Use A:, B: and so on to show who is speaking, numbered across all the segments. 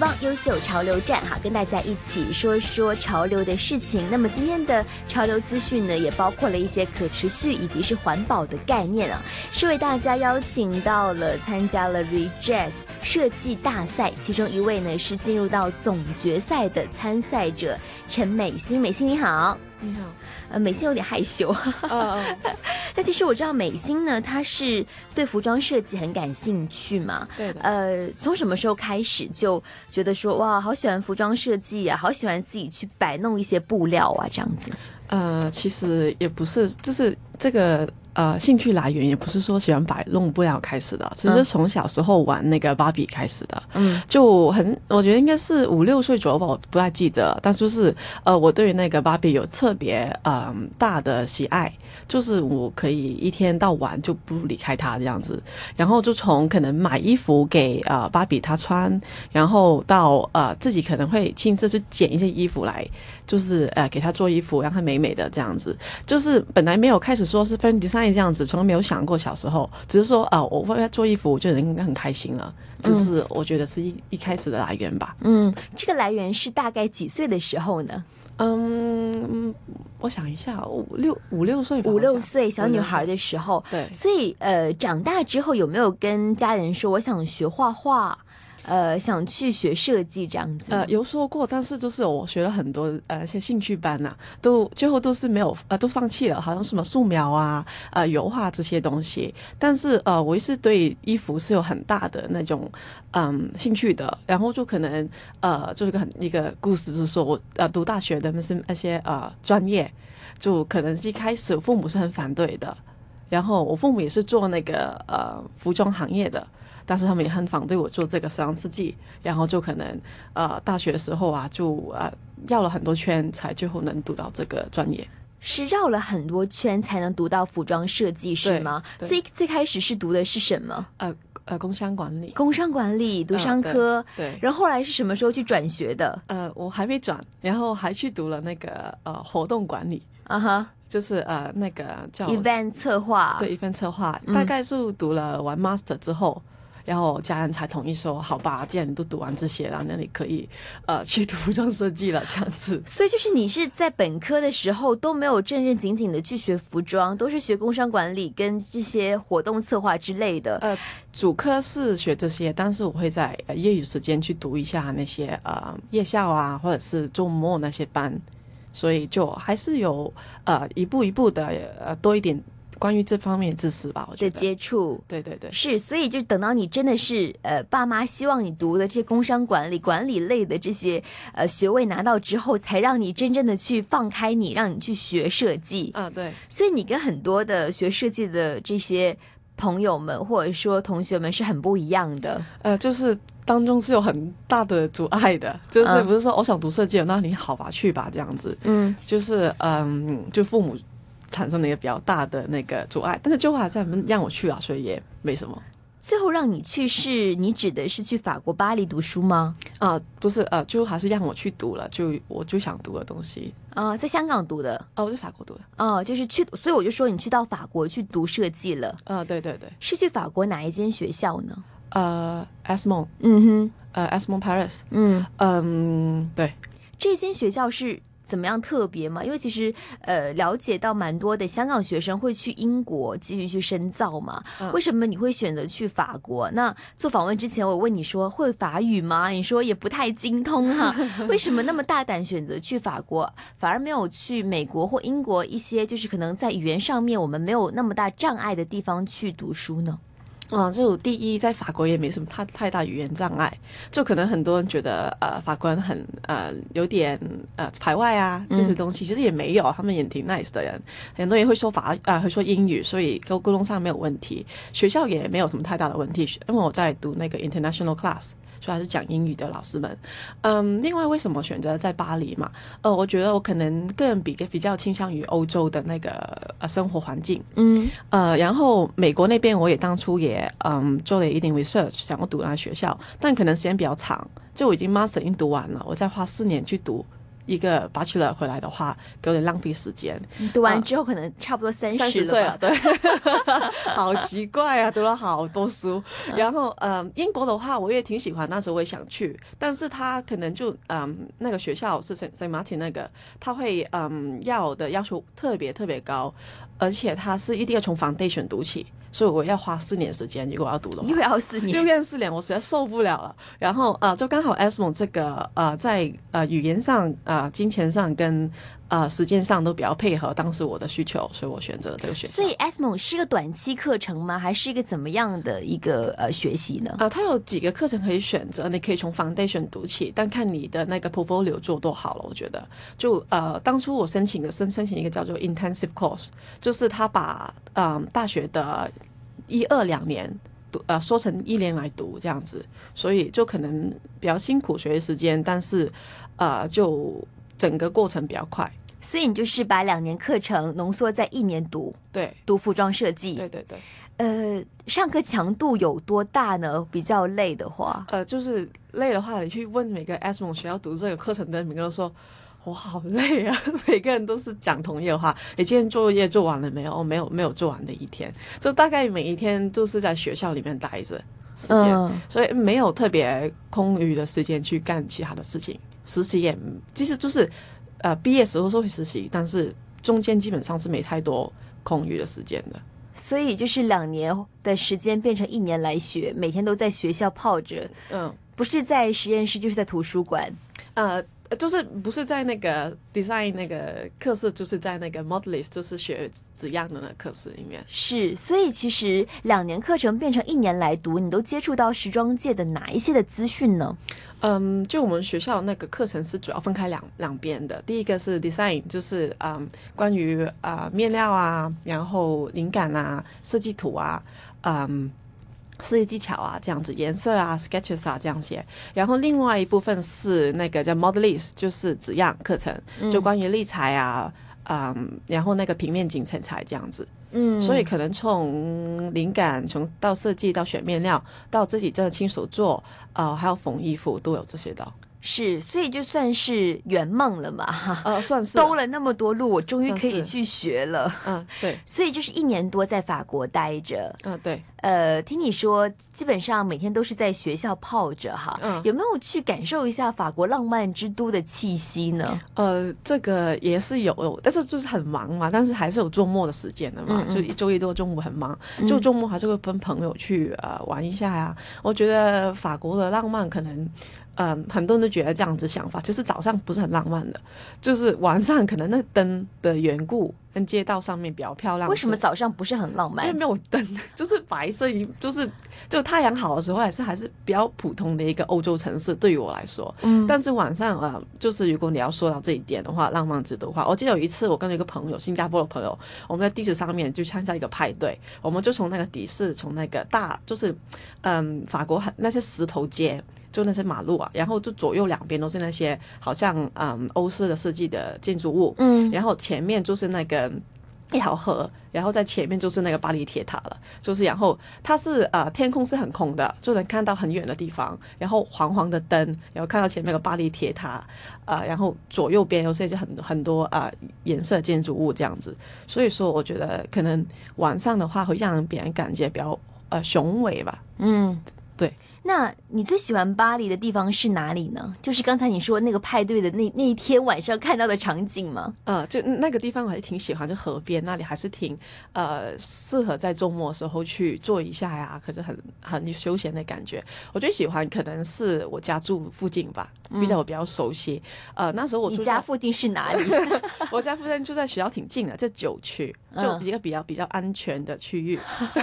A: 帮优秀潮流站哈，跟大家一起说说潮流的事情。那么今天的潮流资讯呢，也包括了一些可持续以及是环保的概念啊，是为大家邀请到了参加了 Rejazz 设计大赛，其中一位呢是进入到总决赛的参赛者陈美心。美心你好。
B: 你好，
A: 呃，美心有点害羞。但其实我知道美心呢，她是对服装设计很感兴趣嘛。
B: 对的。
A: 呃，从什么时候开始就觉得说哇，好喜欢服装设计啊，好喜欢自己去摆弄一些布料啊，这样子。
B: 呃，其实也不是，就是这个。呃，兴趣来源也不是说喜欢摆弄不了开始的，只是从小时候玩那个芭比开始的。嗯，就很，我觉得应该是五六岁左右吧，我不太记得。但就是呃，我对那个芭比有特别嗯大的喜爱，就是我可以一天到晚就不离开它这样子。然后就从可能买衣服给呃芭比她穿，然后到呃自己可能会亲自去剪一些衣服来，就是呃给她做衣服，让她美美的这样子。就是本来没有开始说是分 design。这样子从来没有想过，小时候只是说啊，我为她做衣服，我就应该很开心了。就是我觉得是一一开始的来源吧。
A: 嗯，这个来源是大概几岁的时候呢？
B: 嗯，我想一下，五六五六岁，
A: 五六岁小女孩的时候。
B: 对，
A: 所以呃，长大之后有没有跟家人说我想学画画？呃，想去学设计这样子。
B: 呃，有说过，但是就是我学了很多呃一些兴趣班呐，都最后都是没有呃都放弃了，好像什么素描啊、呃油画这些东西。但是呃，我是对衣服是有很大的那种嗯兴趣的。然后就可能呃，就是个很一个故事，就是说我呃读大学的那些那些呃专业，就可能一开始父母是很反对的。然后我父母也是做那个呃服装行业的。但是他们也很反对我做这个时装设计，然后就可能呃大学的时候啊，就呃绕了很多圈，才最后能读到这个专业。
A: 是绕了很多圈才能读到服装设计是吗？所以最开始是读的是什么？
B: 呃呃，工商管理。
A: 工商管理读商科，
B: 对。
A: 然后后来是什么时候去转学的？
B: 呃，我还没转，然后还去读了那个呃活动管理。
A: 啊哈。
B: 就是呃那个叫
A: event 策划。
B: 对，event 策划，大概是读了完 master 之后。然后家人才同意说：“好吧，既然你都读完这些了，那你可以呃去读服装设计了。”这样子。
A: 所以就是你是在本科的时候都没有正正经经的去学服装，都是学工商管理跟这些活动策划之类的。
B: 呃，主科是学这些，但是我会在业余时间去读一下那些呃夜校啊，或者是周末那些班，所以就还是有呃一步一步的呃多一点。关于这方面知识吧，我觉
A: 得接触，
B: 对对对，
A: 是，所以就等到你真的是呃，爸妈希望你读的这些工商管理、管理类的这些呃学位拿到之后，才让你真正的去放开你，让你去学设计。
B: 啊，对。
A: 所以你跟很多的学设计的这些朋友们或者说同学们是很不一样的。
B: 呃，就是当中是有很大的阻碍的，就是不是说我想读设计，那你好吧，去吧，这样子。嗯，就是嗯，就父母。产生了一个比较大的那个阻碍，但是最后还是让我去了，所以也没什么。
A: 最后让你去是，你指的是去法国巴黎读书吗？
B: 啊，不是，呃，最后还是让我去读了，就我就想读的东西。
A: 啊，在香港读的？
B: 哦，我在法国读的。
A: 哦，就是去，所以我就说你去到法国去读设计了。
B: 啊，对对对，
A: 是去法国哪一间学校呢？
B: 呃 e s m o n
A: 嗯哼，
B: 呃 e s m o n Paris。
A: 嗯
B: 嗯，对，
A: 这间学校是。怎么样特别吗？因为其实呃，了解到蛮多的香港学生会去英国继续去深造嘛。为什么你会选择去法国？那做访问之前，我问你说会法语吗？你说也不太精通哈。为什么那么大胆选择去法国，反而没有去美国或英国一些就是可能在语言上面我们没有那么大障碍的地方去读书呢？
B: 啊，就第一，在法国也没什么太太大语言障碍，就可能很多人觉得呃法国人很呃有点呃排外啊这些东西，其实也没有，他们也挺 nice 的人，很多人会说法啊会说英语，所以沟沟通上没有问题，学校也没有什么太大的问题，因为我在读那个 international class。所以还是讲英语的老师们。嗯，另外为什么选择在巴黎嘛？呃，我觉得我可能个人比比较倾向于欧洲的那个呃生活环境。嗯，呃，然后美国那边我也当初也嗯做了一点 research，想要读那学校，但可能时间比较长，就我已经 master 已经读完了，我再花四年去读。一个 bachelor 回来的话，有点浪费时间。
A: 读完之后可能差不多三
B: 十岁了，对，好奇怪啊，读了好多书。然后，嗯，英国的话，我也挺喜欢，那时候我也想去，但是他可能就，嗯，那个学校是圣圣马丁那个，他会，嗯，要的要求特别特别高，而且他是一定要从 foundation 读起。所以我要花四年时间，如果要读的话，
A: 又要四年，
B: 又要四年，我实在受不了了。然后呃，就刚好 Esmo 这个呃，在呃语言上、呃金钱上跟呃时间上都比较配合当时我的需求，所以我选择了这个学校。
A: 所以 Esmo 是一个短期课程吗？还是一个怎么样的一个呃学习呢？
B: 啊，它有几个课程可以选择，你可以从 Foundation 读起，但看你的那个 Portfolio 做多好了。我觉得，就呃当初我申请的申申请一个叫做 Intensive Course，就是他把嗯大学的一二两年读呃说成一年来读这样子，所以就可能比较辛苦学习时间，但是呃就整个过程比较快。
A: 所以你就是把两年课程浓缩在一年读，
B: 对，
A: 读服装设计。
B: 对对对。
A: 呃，上课强度有多大呢？比较累的话，
B: 呃，就是累的话，你去问每个 S 梦学校读这个课程的，每个人说。我好累啊！每个人都是讲同一的话。你今天作业做完了没有？没有，没有做完的一天。就大概每一天都是在学校里面待着时间，所以没有特别空余的时间去干其他的事情。实习也其实就是呃毕业时候会实习，但是中间基本上是没太多空余的时间的。
A: 所以就是两年的时间变成一年来学，每天都在学校泡着。嗯，不是在实验室，就是在图书馆。呃。
B: 就是不是在那个 design 那个课室，就是在那个 modelist，就是学纸样的那课室里面。
A: 是，所以其实两年课程变成一年来读，你都接触到时装界的哪一些的资讯呢？
B: 嗯，就我们学校那个课程是主要分开两两边的。第一个是 design，就是嗯关于啊面料啊，然后灵感啊，设计图啊，嗯。设计技巧啊，这样子颜色啊，sketches 啊，这样些。然后另外一部分是那个叫 modelist，就是纸样课程，就关于立裁啊，嗯，然后那个平面景成材这样子。嗯，所以可能从灵感，从到设计到选面料，到自己真的亲手做，呃，还有缝衣服都有这些的。
A: 是，所以就算是圆梦了嘛，
B: 呃，算是
A: 兜了那么多路，我终于可以去学了。
B: 嗯，对。
A: 所以就是一年多在法国待着。
B: 嗯，对。
A: 呃，听你说，基本上每天都是在学校泡着哈。嗯。有没有去感受一下法国浪漫之都的气息呢？
B: 呃，这个也是有，但是就是很忙嘛，但是还是有周末的时间的嘛。所以一周一多中午很忙，就周末还是会跟朋友去呃玩一下呀。我觉得法国的浪漫可能。嗯，很多人都觉得这样子想法，其实早上不是很浪漫的，就是晚上可能那灯的缘故，跟街道上面比较漂亮。
A: 为什么早上不是很浪漫？
B: 因为没有灯，就是白色一，就是就太阳好的时候，还是还是比较普通的一个欧洲城市。对于我来说，嗯，但是晚上啊，就是如果你要说到这一点的话，浪漫值的话，我记得有一次我跟一个朋友，新加坡的朋友，我们在地址上面就参加一个派对，我们就从那个的士，从那个大，就是嗯，法国很那些石头街。就那些马路啊，然后就左右两边都是那些好像嗯欧式的设计的建筑物，嗯，然后前面就是那个一条河，然后在前面就是那个巴黎铁塔了，就是然后它是呃天空是很空的，就能看到很远的地方，然后黄黄的灯，然后看到前面的巴黎铁塔，啊，然后左右边又是一些很很多啊颜色建筑物这样子，所以说我觉得可能晚上的话会让别人感觉比较呃雄伟吧，嗯。对，
A: 那你最喜欢巴黎的地方是哪里呢？就是刚才你说那个派对的那那一天晚上看到的场景吗？
B: 呃，就那个地方我还是挺喜欢，就河边那里还是挺呃适合在周末的时候去坐一下呀，可是很很休闲的感觉。我最喜欢可能是我家住附近吧，比较我比较熟悉。呃，那时候我
A: 你家附近是哪里？
B: 我家附近就在学校挺近的，在九区，就一个比较比较安全的区域，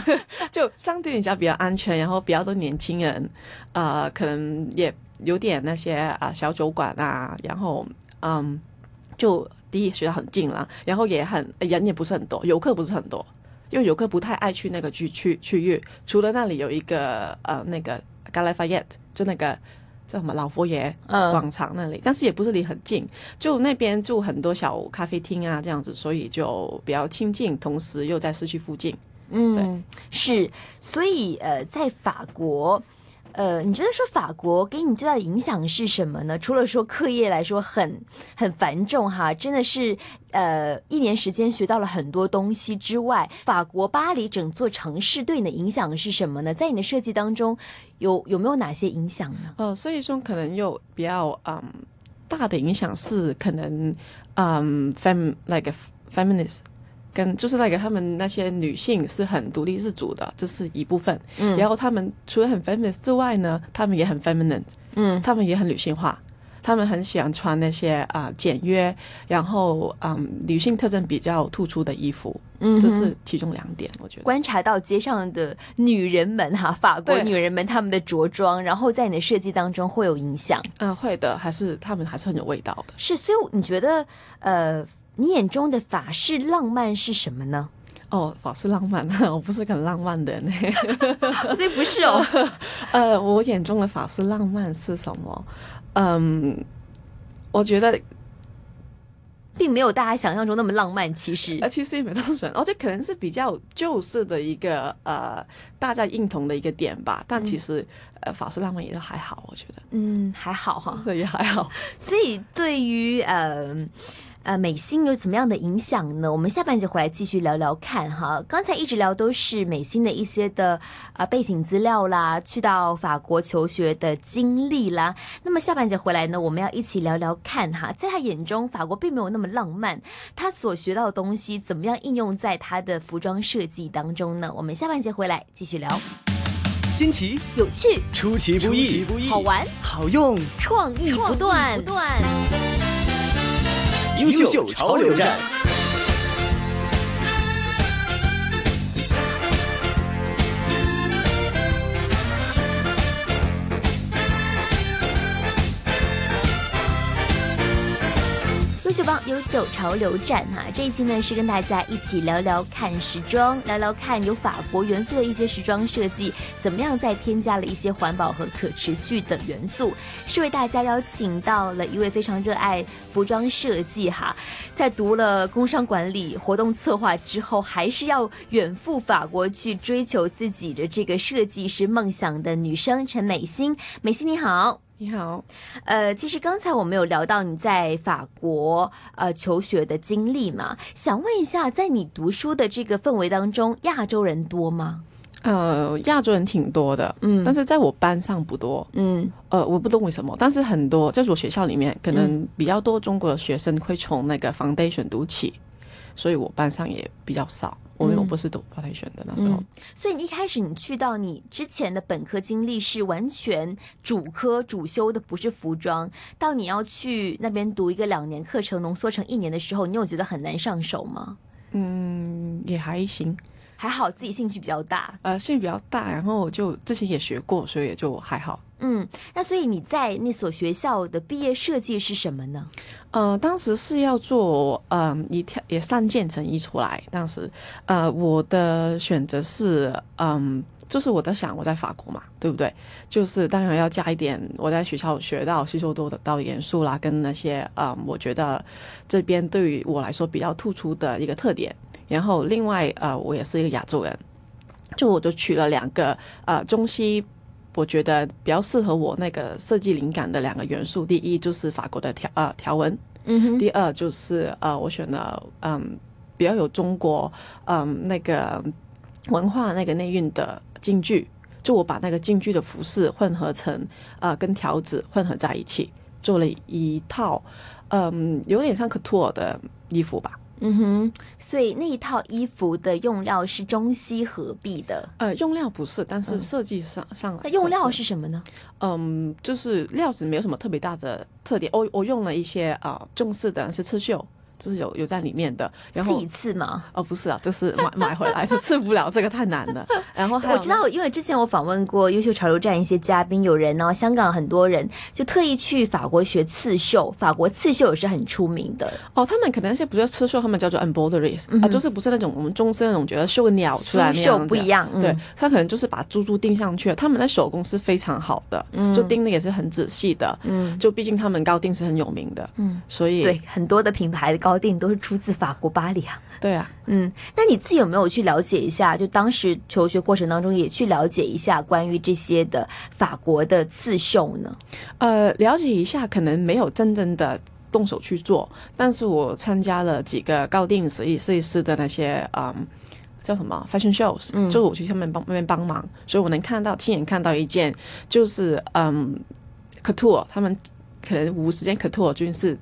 B: 就相对比较比较安全，然后比较多年轻。亲呃，可能也有点那些啊小酒馆啊，然后嗯，就第一学校很近了，然后也很人也不是很多，游客不是很多，因为游客不太爱去那个区区区域，除了那里有一个呃那个 g a l a f a y e t t e 就那个叫什么老佛爷
A: 嗯
B: 广场那里，但是也不是离很近，就那边住很多小咖啡厅啊这样子，所以就比较亲近，同时又在市区附近。
A: 嗯，是，所以呃，在法国。呃，你觉得说法国给你最大的影响是什么呢？除了说课业来说很很繁重哈，真的是呃一年时间学到了很多东西之外，法国巴黎整座城市对你的影响是什么呢？在你的设计当中，有有没有哪些影响呢？
B: 呃，所以说可能有比较嗯大的影响是可能嗯 fem like a feminist。跟就是那个他们那些女性是很独立自主的，这是一部分。
A: 嗯
B: 然后他们除了很 feminist 之外呢，他们也很 feminine，
A: 嗯
B: 他们也很女性化。他们很喜欢穿那些啊、简约，然后嗯女性特征比较突出的衣服，
A: 嗯
B: 这是其中两点，我觉得。
A: 观察到街上的女人们哈，法国女人们她们的着装，然后在你的设计当中会有影响。
B: 嗯、会的，还是他们还是很有味道的。
A: 是，所以你觉得呃，你眼中的法式浪漫是什么呢？
B: 哦，法式浪漫，我不是很浪漫的人。
A: 所以不是哦，
B: 呃，我眼中的法式浪漫是什么？嗯，我觉得
A: 并没有大家想象中那么浪漫。其实
B: 呃，，其实也没那么准，而且可能是比较旧式的一个呃大家认同的一个点吧。但其实、呃法式浪漫也都还好，我觉得
A: 嗯，还好哈。
B: 也还好。
A: 所以对于呃。呃，美心有怎么样的影响呢？我们下半节回来继续聊聊看哈。刚才一直聊都是美心的一些的啊、背景资料啦，去到法国求学的经历啦。那么下半节回来呢，我们要一起聊聊看哈，在他眼中，法国并没有那么浪漫，他所学到的东西怎么样应用在他的服装设计当中呢？我们下半节回来继续聊，
C: 新奇、
A: 有趣、
C: 出其不意、
A: 好玩、
C: 好用，
A: 创意不断，不断。
C: 优秀潮流站。
A: 秀邦优秀潮流站哈，这一期呢是跟大家一起聊聊看时装，聊聊看有法国元素的一些时装设计，怎么样再添加了一些环保和可持续的元素，是为大家邀请到了一位非常热爱服装设计哈，在读了工商管理活动策划之后，还是要远赴法国去追求自己的这个设计师梦想的女生陈美心，美心你好。
B: 你好，
A: 呃，其实刚才我们有聊到你在法国呃求学的经历嘛，想问一下，在你读书的这个氛围当中，亚洲人多吗？
B: 呃，亚洲人挺多的，
A: 嗯
B: 但是在我班上不多。
A: 嗯
B: 呃，我不懂为什么，但是很多在我学校里面，可能比较多中国的学生会从那个 foundation 读起，所以我班上也比较少。我因为我不是读的那时候，
A: 嗯，所以你一开始你去到你之前的本科经历是完全主科主修的不是服装，到你要去那边读一个两年课程浓缩成一年的时候，你有觉得很难上手吗？
B: 嗯，也还行。
A: 还好自己兴趣比较大，
B: 呃，兴趣比较大，然后我就之前也学过，所以也就还好。
A: 嗯，那所以你在那所学校的毕业设计是什么呢？
B: 呃，当时是要做嗯一条也三件成衣出来，当时呃我的选择是嗯。就是我在想，我在法国嘛，对不对？就是当然要加一点我在学校学到、吸收多的到元素啦，跟那些嗯，我觉得这边对于我来说比较突出的一个特点。然后另外呃，我也是一个亚洲人，就我就取了两个呃中西，我觉得比较适合我那个设计灵感的两个元素。第一就是法国的条呃条纹，
A: 嗯哼，
B: 第二就是呃我选了嗯比较有中国嗯那个文化那个内蕴的京剧，就我把那个京剧的服饰混合成呃跟条子混合在一起，做了一套嗯有点像 couture 的衣服吧。
A: 嗯哼，所以那一套衣服的用料是中西合璧的。
B: 呃，用料不是，但是设计上、上来
A: 那用料是什么呢？
B: 嗯，就是料子没有什么特别大的特点。我我用了一些啊、呃中式的是刺绣，就是有有在里面的。然后
A: 自己刺吗？
B: 哦，不是啊，就是买买回来是刺不了，这个太难了。然后
A: 我知道，因为之前我访问过优秀潮流站一些嘉宾，有人呢，香港很多人就特意去法国学刺绣，法国刺绣也是很出名的。
B: 哦，他们可能那些不叫刺绣，他们叫做 embroidery 啊，就是不是那种我们中式那种觉得绣个鸟出来那样
A: 不一样。
B: 对，他可能就是把珠珠钉上去，他们的手工是非常好的，嗯就钉的也是很仔细的。嗯，就毕竟他们高定是很有名的。嗯，所以
A: 对很多的品牌的高定都是出自法国巴黎啊。
B: 对啊，
A: 嗯，那你自己有没有去了解一下？就当时求学过程当中，也去了解一下关于这些的法国的刺绣呢？
B: 呃，了解一下，可能没有真正的动手去做，但是我参加了几个高定设计设计师的那些嗯叫什么 fashion shows，就我去下面帮那边帮忙，所以我能看到亲眼看到一件，就是嗯 couture，他们可能无时间 couture 就是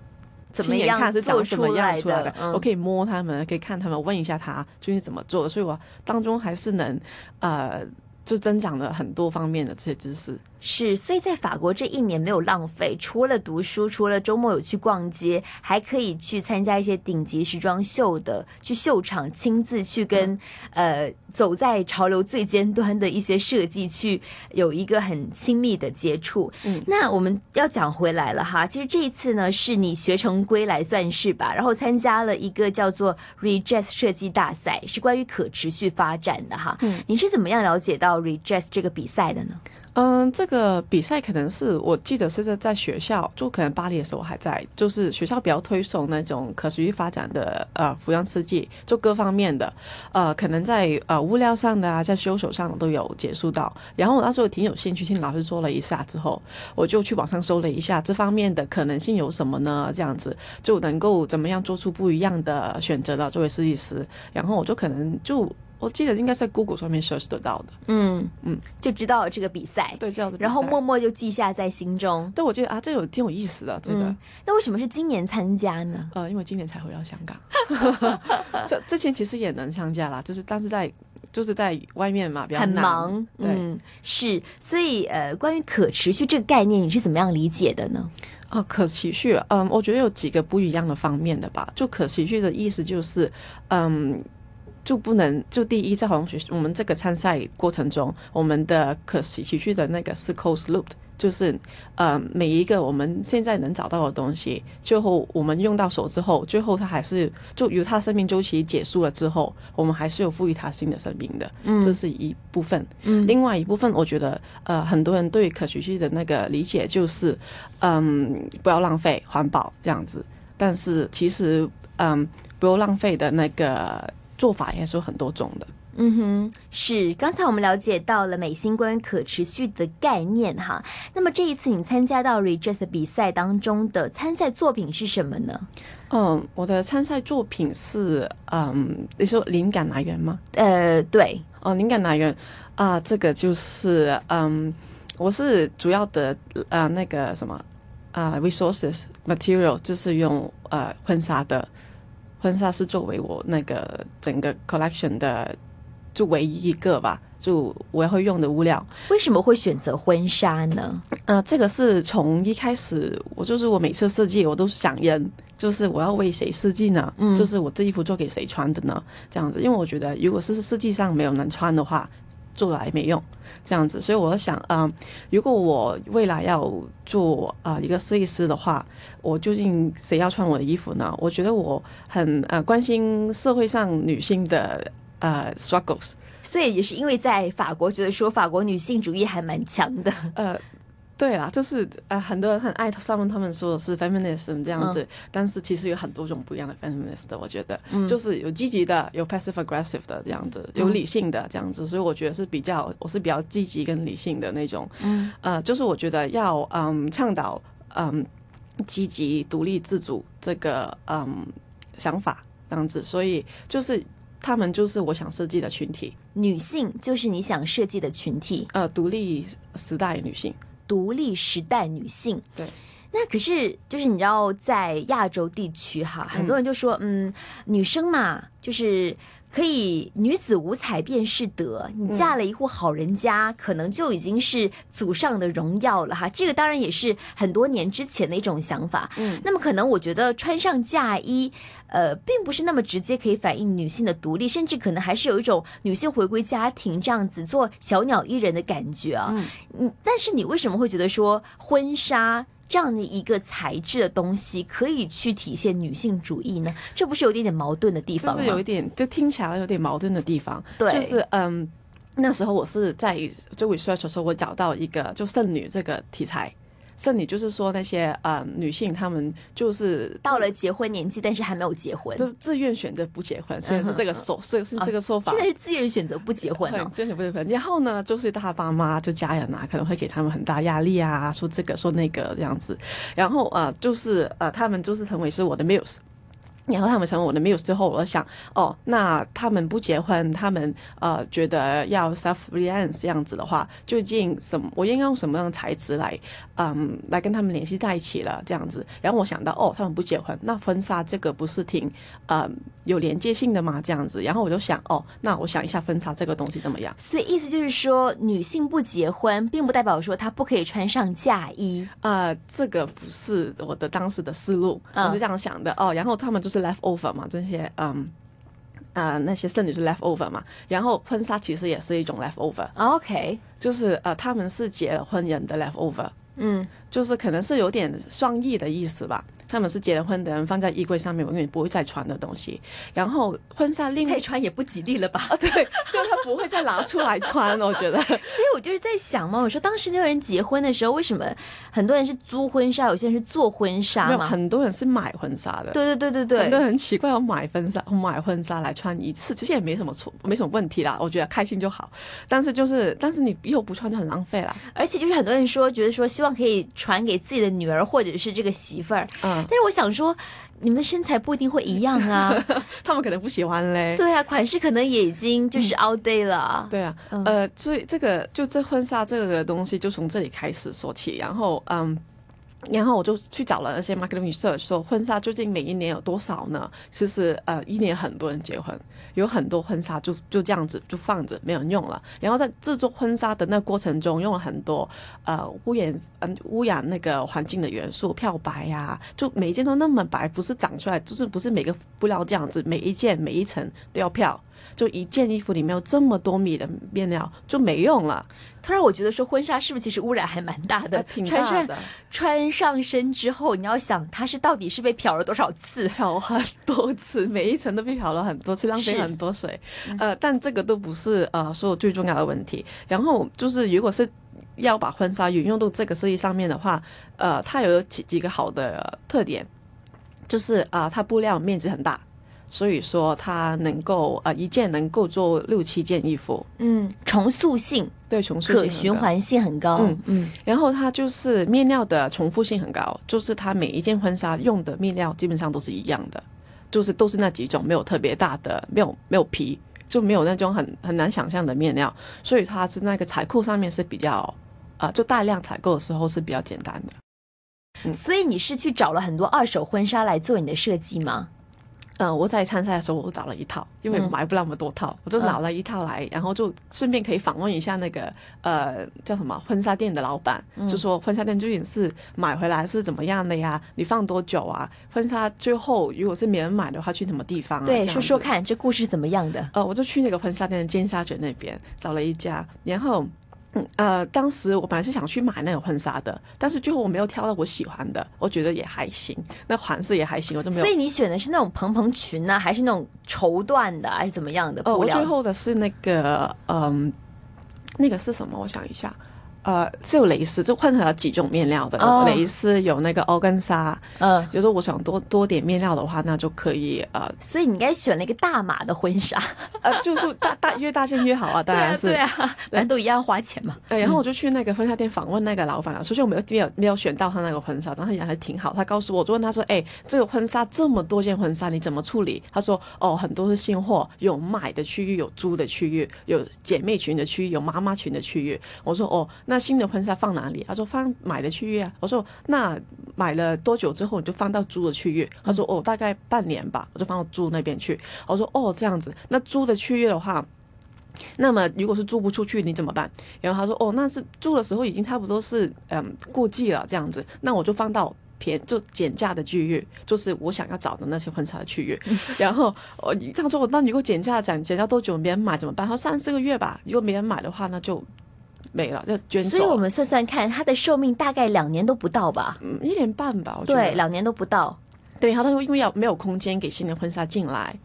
A: 怎么样
B: 看是长什么样
A: 出
B: 来的，我可以摸他们，可以看他们，问一下他究竟怎么做，所以我当中还是能呃就增长了很多方面的这些知识。
A: 是，所以在法国这一年没有浪费，除了读书，除了周末有去逛街，还可以去参加一些顶级时装秀的，去秀场亲自去跟呃走在潮流最尖端的一些设计去有一个很亲密的接触。嗯，那我们要讲回来了哈，其实这一次呢是你学成归来算是吧，然后参加了一个叫做 Redress 设计大赛，是关于可持续发展的哈。嗯，你是怎么样了解到 Redress 这个比赛的呢？
B: 嗯，这个这个比赛可能是我记得是在在学校，就可能巴黎的时候还在，就是学校比较推崇那种可持续发展的呃服装设计，就各方面的，呃，可能在呃物料上的啊，在修手上都有接触到。然后我那时候挺有兴趣，听老师说了一下之后，我就去网上搜了一下这方面的可能性有什么呢？这样子就能够怎么样做出不一样的选择了，作为设计师。然后我就可能就。我记得应该在 Google 上面 search 得到的，
A: 嗯嗯，就知道这个比赛，
B: 对，这样子，
A: 然后默默就记下在心中。
B: 对，我觉得啊，这有挺有意思的，这个。
A: 那为什么是今年参加呢？
B: 呃，因为今年才回到香港，这之前其实也能参加啦，就是但是在就是在外面嘛，比较
A: 很忙，嗯，是。所以呃，关于可持续这个概念，你是怎么样理解的呢？
B: 啊，可持续，嗯，我觉得有几个不一样的方面的吧。就可持续的意思就是，嗯。就不能就第一，在好像学我们这个参赛过程中，我们的可持续的那个是 close loop，就是呃每一个我们现在能找到的东西，最后我们用到手之后，最后它还是就由它生命周期结束了之后，我们还是有赋予它新的生命的，嗯，这是一部分。嗯，另外一部分，我觉得呃很多人对可持续的那个理解就是嗯不要浪费，环保这样子，但是其实嗯不要浪费的那个。做法也是有很多种的。
A: 嗯哼，是。刚才我们了解到了美心关于可持续的概念哈。那么这一次你参加到 Redress 比赛当中的参赛作品是什么呢？
B: 嗯，我的参赛作品是嗯，你说灵感来源吗？
A: 呃，对。
B: 哦，灵感来源啊，这个就是嗯，我是主要的啊那个什么啊 resources material 就是用呃婚纱的。婚纱是作为我那个整个 collection 的就唯一一个吧，就我会用的物料。
A: 为什么会选择婚纱呢？
B: 呃，这个是从一开始，我就是我每次设计，我都是想人，就是我要为谁设计呢？嗯，就是我这衣服做给谁穿的呢？这样子，因为我觉得如果是设计上没有能穿的话。做来没用，这样子，所以我想，嗯，如果我未来要做啊一个设计师的话，我究竟谁要穿我的衣服呢？我觉得我很呃关心社会上女性的呃 struggles，
A: 所以也是因为在法国觉得说法国女性主义还蛮强的，呃。
B: 对啦，就是呃，很多人很爱上面他们说的是 feminism 这样子，但是其实有很多种不一样的 feminist 的，我觉得，就是有积极的，有 passive aggressive 的这样子，有理性的这样子，所以我觉得是比较，我是比较积极跟理性的那种，嗯，呃，就是我觉得要嗯倡导嗯积极独立自主这个嗯想法这样子，所以就是他们就是我想设计的群体，
A: 女性就是你想设计的群体，
B: 呃，独立时代女性。
A: 独立时代女性，
B: 对，
A: 那可是就是你知道，在亚洲地区哈，很多人就说，嗯，女生嘛，就是可以女子无才便是德，你嫁了一户好人家，可能就已经是祖上的荣耀了哈。这个当然也是很多年之前的一种想法。嗯，那么可能我觉得穿上嫁衣，呃，并不是那么直接可以反映女性的独立，甚至可能还是有一种女性回归家庭这样子做小鸟依人的感觉啊。嗯，但是你为什么会觉得说婚纱？这样的一个材质的东西可以去体现女性主义呢？这不是有一点点矛盾的地方
B: 吗？就是有一点，就听起来有点矛盾的地方。
A: 对，
B: 就是嗯，那时候我是在做 research 的时候，我找到一个就剩女这个题材。剩女就是说那些呃女性，她们就是
A: 到了结婚年纪，但是还没有结婚，
B: 就是自愿选择不结婚，现在是这个说，是是这个说法。
A: 现在是自愿选择不结婚
B: 自愿选不结婚。然后呢，就是他爸妈就家人啊，可能会给他们很大压力啊，说这个说那个这样子。然后呃，就是呃，他们就是成为是我的 muse。然后他们成为我的 muse 之后，我想，哦，那他们不结婚，他们呃觉得要 self reliance 这样子的话，究竟什么？我应该用什么样的材质来，嗯，来跟他们联系在一起了？这样子。然后我想到，哦，他们不结婚，那婚纱这个不是挺，嗯，有连接性的吗？这样子。然后我就想，哦，那我想一下婚纱这个东西怎么样？
A: 所以意思就是说，女性不结婚，并不代表说她不可以穿上嫁衣。
B: 啊，这个不是我的当时的思路，我是这样想的。哦，然后他们就是。是 leftover 嘛？这些嗯啊那些剩女是 leftover 嘛？然后婚纱其实也是一种 leftover。
A: OK，
B: 就是呃他们是结了婚人的 leftover。嗯，就是可能是有点双翼的意思吧。他们是结了婚的人，放在衣柜上面永远不会再穿的东西。然后婚纱另
A: 再穿也不吉利了吧？
B: 对，就他不会再拿出来穿。我觉得，所
A: 以我就是在想嘛，我说当时那个人结婚的时候，为什么很多人是租婚纱，有些人是做婚纱嘛？
B: 很多人是买婚纱的。
A: 对对对对对，
B: 很多人奇怪，我买婚纱，买婚纱来穿一次，其实也没什么错，没什么问题啦。我觉得开心就好。但是就是，但是你以后不穿就很浪费了。
A: 而且就是很多人说，觉得说希望可以传给自己的女儿或者是这个媳妇儿。嗯，但是我想说。你们的身材不一定会一样啊，
B: 他们可能不喜欢嘞。
A: 对啊，款式可能也已经就是 all day 了。
B: 对啊，呃，所以这个就这婚纱这个东西就从这里开始说起，然后嗯。然后我就去找了那些 marketing research，说婚纱究竟每一年有多少呢？其实呃，一年很多人结婚，有很多婚纱就就这样子就放着没人用了。然后在制作婚纱的那过程中，用了很多呃污染嗯污染那个环境的元素，漂白呀，就每一件都那么白，不是长出来，就是不是每个布料这样子，每一件每一层都要漂。就一件衣服里面有这么多米的面料，就没用了。
A: 突然我觉得说婚纱是不是其实污染还蛮大的？
B: 挺大
A: 的。穿上身之后，你要想它是到底是被漂了多少次？
B: 漂很多次，每一层都被漂了很多次，浪费很多水。呃，但这个都不是呃所有最重要的问题。然后就是如果是要把婚纱运用到这个设计上面的话，呃，它有几几个好的特点，就是啊，它布料面积很大。所以说它能够呃一件能够做六七件衣服，
A: 嗯，重塑性
B: 对重塑性
A: 可循环性很高，
B: 嗯嗯，然后它就是面料的重复性很高，就是它每一件婚纱用的面料基本上都是一样的，就是都是那几种，没有特别大的，没有没有皮，就没有那种很很难想象的面料，所以它是那个采购上面是比较啊，就大量采购的时候是比较简单
A: 的。所以你是去找了很多二手婚纱来做你的设计吗？
B: 嗯，我在参赛的时候，我找了一套，因为买不那么多套，我就拿了一套来，然后就顺便可以访问一下那个呃叫什么婚纱店的老板，就说婚纱店究竟是买回来是怎么样的呀？你放多久啊？婚纱最后如果是没人买的话，去什么地方啊？
A: 对，说说看这故事怎么样的？
B: 呃，我就去那个婚纱店的尖沙咀那边找了一家，然后。呃，当时我本来是想去买那个婚纱的，但是最后我没有挑到我喜欢的，我觉得也还行，那款式也还行，我就没有。
A: 所以你选的是那种蓬蓬裙呢，还是那种绸缎的，还是怎么样的？
B: 我最后的是那个，嗯，那个是什么？我想一下。呃，是有蕾丝，就混合了几种面料的。蕾丝有那个欧根纱，嗯，就是我想多多点面料的话，那就可以呃。
A: 所以你应该选了一个大码的婚纱，
B: 呃，就是大大越大件越好啊，当然是
A: 对啊，反正都一样花钱嘛。
B: 对，然后我就去那个婚纱店访问那个老板了。首先我没有没有没有选到他那个婚纱，但他也还挺好。他告诉我，就问他说：“哎，这个婚纱这么多件婚纱，你怎么处理？”他说：“哦，很多是现货，有买的区域，有租的区域，有姐妹群的区域，有妈妈群的区域。”我说：“哦，那。”那新的婚纱放哪里？他说放买的区域啊。我说那买了多久之后你就放到租的区域？他说哦，大概半年吧，我就放到租那边去。我说哦，这样子，那租的区域的话。那么，如果是租不出去，你怎么办？然后他说：“哦，那是租的时候已经差不多是嗯过季了，这样子，那我就放到便就减价的区域，就是我想要找的那些婚纱的区域。然后我他说我：那如果减价减减价多久没人买怎么办？他说三四个月吧。如果没人买的话，那就没了，就捐走。
A: 所以我们算算看，它的寿命大概两年都不到吧？
B: 嗯，一年半吧。
A: 对，两年都不到。
B: 对，他说因为要没有空间给新的婚纱进来。”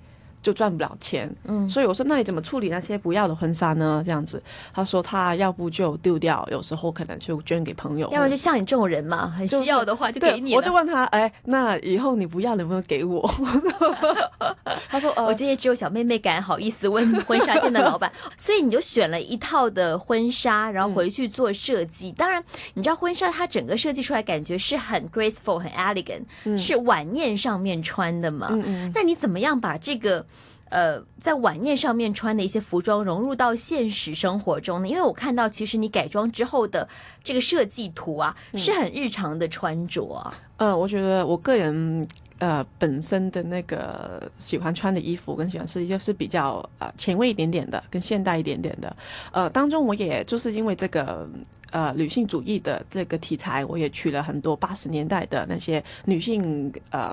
B: 就赚不了钱，嗯，所以我说，那你怎么处理那些不要的婚纱呢？这样子，他说他要不就丢掉，有时候可能就捐给朋友，
A: 要不然就像你这种人嘛，很需要的话就给你。
B: 我就问他，哎，那以后你不要能不能给我？他说，
A: 我这些只有小妹妹敢好意思问婚纱店的老板，所以你就选了一套的婚纱，然后回去做设计。当然，你知道婚纱它整个设计出来感觉是很 graceful、很 elegant，是晚宴上面穿的嘛？嗯嗯。那你怎么样把这个？呃，在晚宴上面穿的一些服装融入到现实生活中呢？因为我看到，其实你改装之后的这个设计图啊，是很日常的穿着。
B: 呃，我觉得我个人呃本身的那个喜欢穿的衣服跟喜欢设计，就是比较呃前卫一点点的，跟现代一点点的。呃，当中我也就是因为这个呃女性主义的这个题材，我也取了很多八十年代的那些女性呃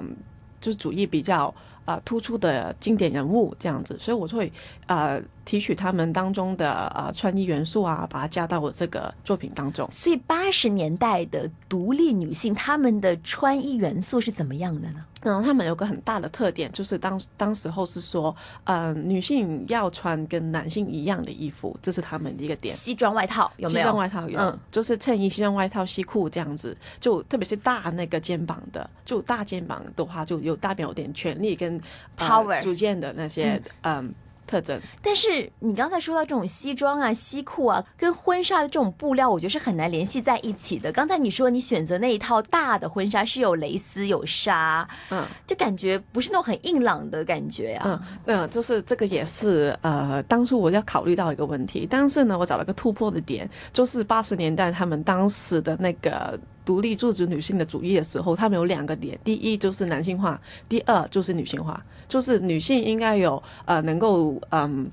B: 就是主义比较。啊，突出的经典人物这样子，所以我会啊提取他们当中的呃穿衣元素啊，把它加到我这个作品当中。
A: 所以八十年代的独立女性，她们的穿衣元素是怎么样的呢？
B: 嗯，他们有个很大的特点，就是当当时候是说，呃，女性要穿跟男性一样的衣服，这是他们的一个点。
A: 西装外套有没有？
B: 西装外套有，嗯，就是衬衣、西装外套、西裤这样子，就特别是大那个肩膀的，就大肩膀的话，就有代表有点权力跟
A: power
B: 组建的那些，嗯。特征，
A: 但是你刚才说到这种西装啊、西裤啊，跟婚纱的这种布料，我觉得是很难联系在一起的。刚才你说你选择那一套大的婚纱是有蕾丝、有纱，嗯，就感觉不是那种很硬朗的感觉呀。
B: 嗯，那就是这个也是呃，当初我要考虑到一个问题，但是呢，我找了个突破的点，就是八十年代他们当时的那个。独立自主女性的主义的时候，他们有两个点：第一就是男性化，第二就是女性化。就是女性应该有呃能够嗯，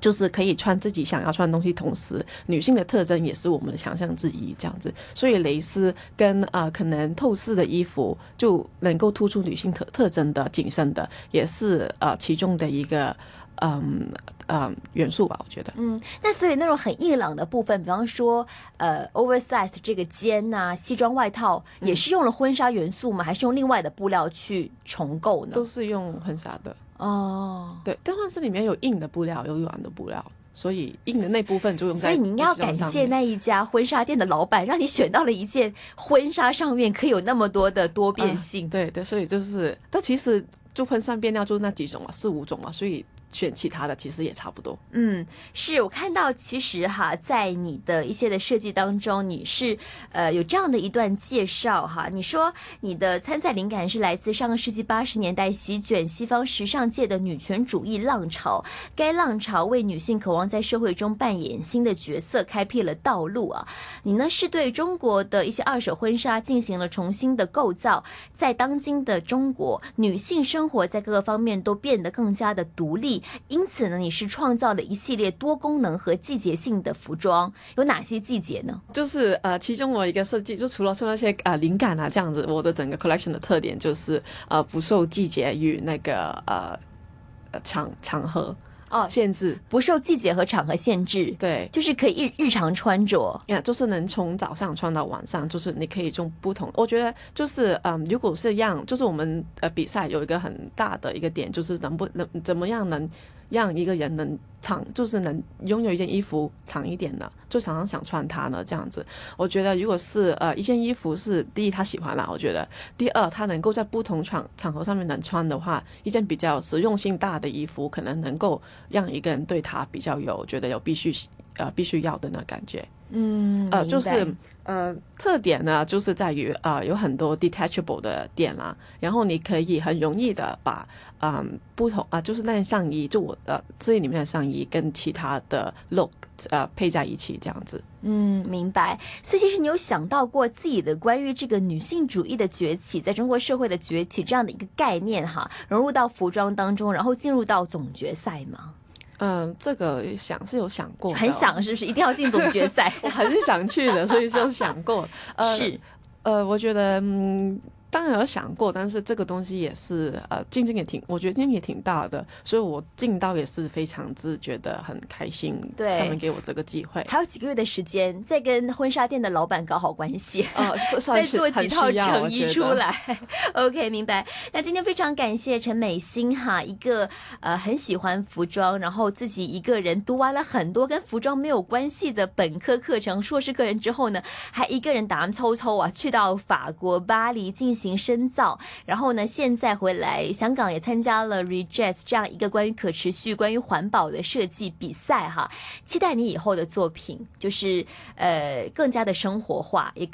B: 就是可以穿自己想要穿的东西，同时女性的特征也是我们的强项之一。这样子，所以蕾丝跟呃可能透视的衣服就能够突出女性特特征的紧身的，也是呃其中的一个。嗯嗯，元素吧，我觉得。
A: 嗯，那所以那种很硬朗的部分，比方说，呃，oversize 这个肩呐，西装外套，也是用了婚纱元素吗？还是用另外的布料去重构呢？
B: 都是用婚纱的哦。对，但婚纱里面有硬的布料，有软的布料，所以硬的那部分就用。
A: 所以你应该要感谢那一家婚纱店的老板，让你选到了一件婚纱上面可以有那么多的多变性。
B: 对对，所以就是，但其实就婚纱面料就那几种嘛，四五种嘛，所以。选其他的其实也差不多。
A: 嗯，是我看到，其实哈，在你的一些的设计当中，你是呃有这样的一段介绍哈。你说你的参赛灵感是来自上个世纪八十年代席卷西方时尚界的女权主义浪潮，该浪潮为女性渴望在社会中扮演新的角色开辟了道路啊。你呢是对中国的一些二手婚纱进行了重新的构造，在当今的中国，女性生活在各个方面都变得更加的独立。因此呢，你是创造了一系列多功能和季节性的服装，有哪些季节呢？
B: 就是呃，其中我一个设计，就除了说那些呃灵感啊这样子，我的整个 collection 的特点就是呃不受季节与那个呃场场合。哦，限制
A: 不受季节和场合限制，
B: 对，
A: 就是可以日日常穿着，
B: 呀，就是能从早上穿到晚上，就是你可以用不同。我觉得就是嗯，如果是让，就是我们呃比赛有一个很大的一个点，就是能不能怎么样能。让一个人能长，就是能拥有一件衣服长一点的，就常常想穿它呢。这样子，我觉得如果是呃一件衣服是第一他喜欢了，我觉得第二他能够在不同场场合上面能穿的话，一件比较实用性大的衣服，可能能够让一个人对他比较有觉得有必须呃必须要的那感觉。
A: 嗯，
B: 呃，就是呃，特点呢，就是在于啊、呃有很多 detachable 的店啦，然后你可以很容易的把嗯、不同啊、就是那件上衣，就我的这里面的上衣跟其他的 look 呃配在一起这样子。
A: 嗯，明白。所以其实你有想到过自己的关于这个女性主义的崛起，在中国社会的崛起这样的一个概念哈，融入到服装当中，然后进入到总决赛吗？
B: 嗯，这个想是有想过的，
A: 很想是不是一定要进总决赛？
B: 我还是想去的，所以就想过。呃、
A: 是，
B: 呃，我觉得嗯。当然有想过，但是这个东西也是呃竞争也挺，我觉得竞争也挺大的，所以我进到也是非常之觉得很开心，
A: 对
B: 他们给我这个机会，
A: 还有几个月的时间，再跟婚纱店的老板搞好关系。
B: 哦，
A: 再做几套成衣出。来，OK，明白。那今天非常感谢陈美心哈，一个呃很喜欢服装，然后自己一个人读完了很多跟服装没有关系的本科课程、硕士课程之后呢，还一个人打抽抽啊，去到法国巴黎进行行深造，然后呢，现在回来香港也参加了 Reject 这样一个关于可持续、关于环保的设计比赛哈。期待你以后的作品，就是呃更加的生活化，也。